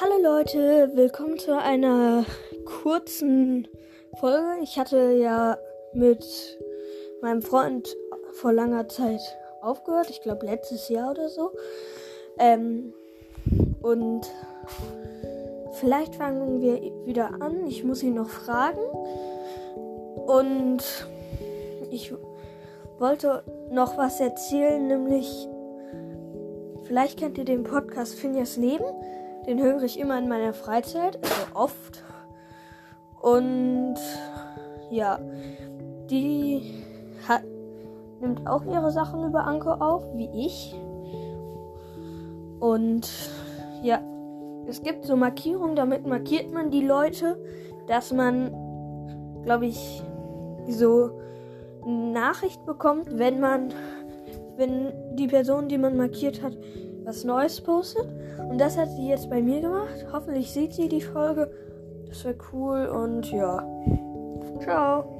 Hallo Leute, willkommen zu einer kurzen Folge. Ich hatte ja mit meinem Freund vor langer Zeit aufgehört, ich glaube letztes Jahr oder so. Ähm, und vielleicht fangen wir wieder an. Ich muss ihn noch fragen. Und ich wollte noch was erzählen, nämlich vielleicht kennt ihr den Podcast Finjas Leben. Den höre ich immer in meiner Freizeit, also oft. Und ja, die hat, nimmt auch ihre Sachen über Anker auf, wie ich. Und ja, es gibt so Markierungen, damit markiert man die Leute, dass man, glaube ich, so eine Nachricht bekommt, wenn man, wenn die Person, die man markiert hat, was Neues postet. Und das hat sie jetzt bei mir gemacht. Hoffentlich sieht sie die Folge. Das wäre cool und ja. Ciao.